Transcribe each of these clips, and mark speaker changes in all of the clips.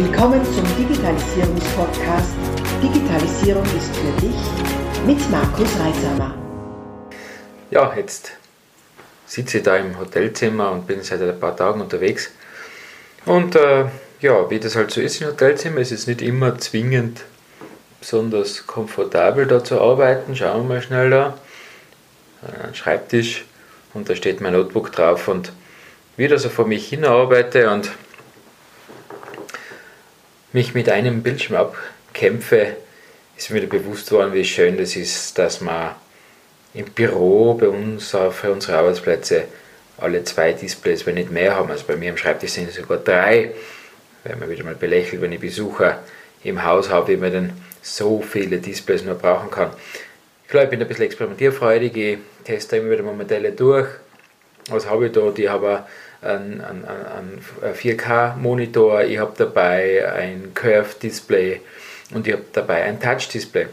Speaker 1: Willkommen zum Digitalisierungspodcast Digitalisierung ist für dich mit Markus Reisamer.
Speaker 2: Ja, jetzt sitze ich da im Hotelzimmer und bin seit ein paar Tagen unterwegs. Und äh, ja, wie das halt so ist im Hotelzimmer, ist es nicht immer zwingend besonders komfortabel da zu arbeiten. Schauen wir mal schnell da. Ein Schreibtisch und da steht mein Notebook drauf und wie das so vor mich hin arbeite und mich mit einem Bildschirm abkämpfe, ist mir bewusst worden, wie schön das ist, dass man im Büro bei uns für unsere Arbeitsplätze alle zwei Displays, wenn nicht mehr haben. Also bei mir am Schreibtisch sind es sogar drei. Wenn man wieder mal belächelt, wenn ich Besucher im Haus habe, wie man denn so viele Displays nur brauchen kann. Ich glaube, ich bin ein bisschen experimentierfreudig, ich teste immer wieder mal Modelle durch. Was habe ich da? Ich habe einen, einen, einen 4K-Monitor, ich habe dabei ein Curve-Display und ich habe dabei ein Touch-Display.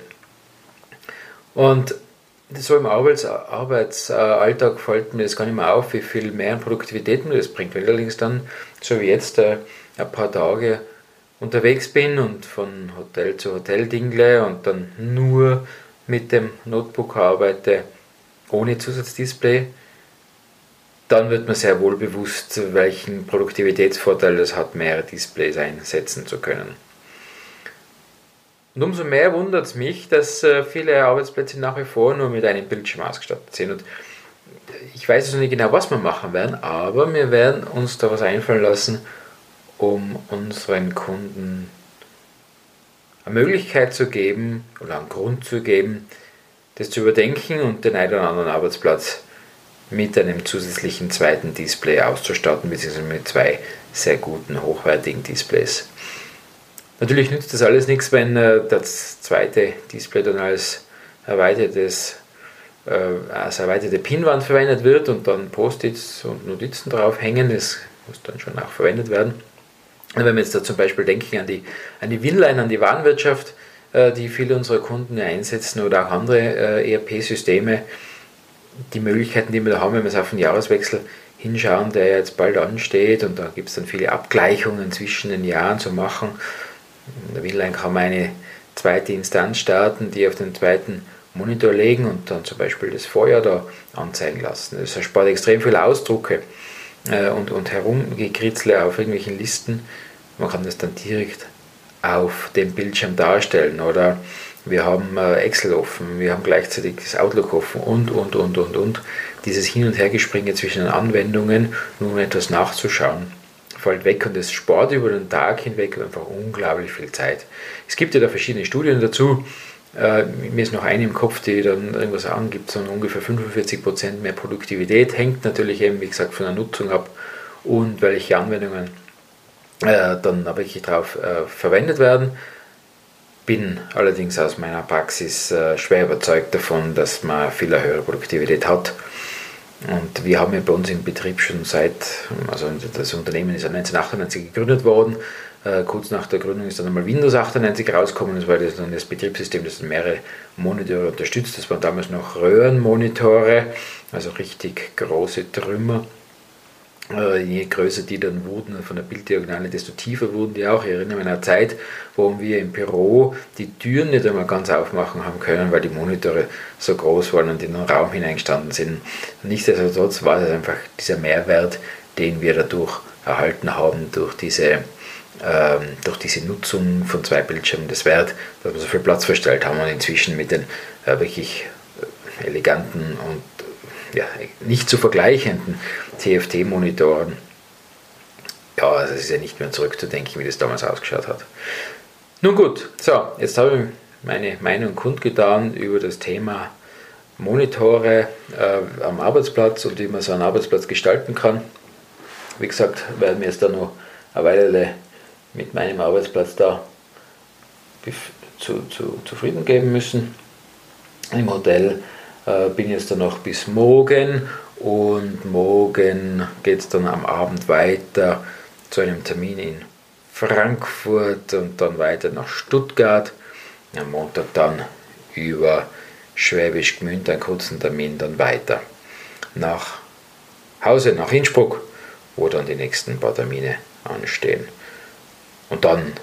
Speaker 2: Und so im Arbeits Arbeitsalltag fällt mir das gar nicht mehr auf, wie viel mehr Produktivität mir das bringt. Wenn ich allerdings dann, so wie jetzt, äh, ein paar Tage unterwegs bin und von Hotel zu Hotel dingle und dann nur mit dem Notebook arbeite, ohne Zusatzdisplay, dann wird man sehr wohl bewusst, welchen Produktivitätsvorteil das hat, mehrere Displays einsetzen zu können. Und umso mehr wundert es mich, dass äh, viele Arbeitsplätze nach wie vor nur mit einem Bildschirm ausgestattet sind. Und ich weiß also nicht genau, was wir machen werden, aber wir werden uns da was einfallen lassen, um unseren Kunden eine Möglichkeit zu geben oder einen Grund zu geben, das zu überdenken und den einen oder anderen Arbeitsplatz mit einem zusätzlichen zweiten Display auszustatten, beziehungsweise mit zwei sehr guten, hochwertigen Displays. Natürlich nützt das alles nichts, wenn äh, das zweite Display dann als erweitertes äh, als erweiterte Pinwand verwendet wird und dann Post-its und Notizen drauf hängen. Das muss dann schon auch verwendet werden. Wenn wir jetzt da zum Beispiel denken an die, an die Winline, an die Warenwirtschaft, äh, die viele unserer Kunden einsetzen oder auch andere ERP-Systeme, die Möglichkeiten, die wir da haben, wenn wir es auf den Jahreswechsel hinschauen, der jetzt bald ansteht und da gibt es dann viele Abgleichungen zwischen den Jahren zu machen. Der Winline kann man eine zweite Instanz starten, die auf den zweiten Monitor legen und dann zum Beispiel das Vorjahr da anzeigen lassen. Das erspart extrem viele Ausdrucke äh, und, und Herumgekritzle auf irgendwelchen Listen. Man kann das dann direkt auf dem Bildschirm darstellen oder wir haben äh, Excel offen, wir haben gleichzeitig das Outlook offen und, und, und, und, und. Dieses Hin- und Hergespringe zwischen den Anwendungen, nur um etwas nachzuschauen, fällt weg und es spart über den Tag hinweg einfach unglaublich viel Zeit. Es gibt ja da verschiedene Studien dazu. Äh, mir ist noch eine im Kopf, die dann irgendwas angibt, so ungefähr 45% mehr Produktivität. Hängt natürlich eben, wie gesagt, von der Nutzung ab und welche Anwendungen äh, dann wirklich darauf äh, verwendet werden. Bin allerdings aus meiner Praxis äh, schwer überzeugt davon, dass man viel höhere Produktivität hat. Und wir haben ja bei uns im Betrieb schon seit, also das Unternehmen ist ja 1998 gegründet worden. Äh, kurz nach der Gründung ist dann einmal Windows 98 rausgekommen. Das war das dann das Betriebssystem, das mehrere Monitore unterstützt. Das waren damals noch Röhrenmonitore, also richtig große Trümmer. Äh, je größer die dann wurden von der Bilddiagonale, desto tiefer wurden die auch. Ich erinnere mich an eine Zeit, wo wir im Büro die Türen nicht einmal ganz aufmachen haben können, weil die Monitore so groß waren und in den Raum hineingestanden sind. Nichtsdestotrotz war es einfach dieser Mehrwert, den wir dadurch erhalten haben, durch diese, ähm, durch diese Nutzung von zwei Bildschirmen, das wert, dass wir so viel Platz verstellt haben und inzwischen mit den äh, wirklich eleganten und ja, nicht zu vergleichenden TFT-Monitoren. Ja, also es ist ja nicht mehr zurückzudenken, wie das damals ausgeschaut hat. Nun gut, so, jetzt habe ich meine Meinung kundgetan über das Thema Monitore äh, am Arbeitsplatz und wie man so einen Arbeitsplatz gestalten kann. Wie gesagt, werden wir jetzt da noch eine Weile mit meinem Arbeitsplatz da zu, zu, zufrieden geben müssen. Im Hotel bin jetzt dann noch bis morgen und morgen geht es dann am Abend weiter zu einem Termin in Frankfurt und dann weiter nach Stuttgart. Am Montag dann über Schwäbisch Gmünd einen kurzen Termin dann weiter nach Hause, nach Innsbruck, wo dann die nächsten paar Termine anstehen. Und dann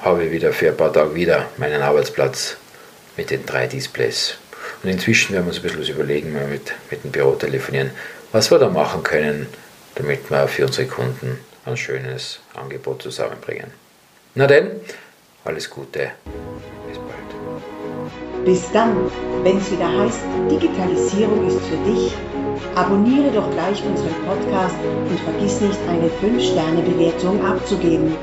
Speaker 2: habe ich wieder für ein paar Tage wieder meinen Arbeitsplatz mit den drei Displays. Und inzwischen werden wir uns ein bisschen was überlegen, mal mit, mit dem Büro telefonieren, was wir da machen können, damit wir für unsere Kunden ein schönes Angebot zusammenbringen. Na denn, alles Gute, bis bald.
Speaker 1: Bis dann, wenn es wieder heißt, Digitalisierung ist für dich, abonniere doch gleich unseren Podcast und vergiss nicht, eine 5-Sterne-Bewertung abzugeben.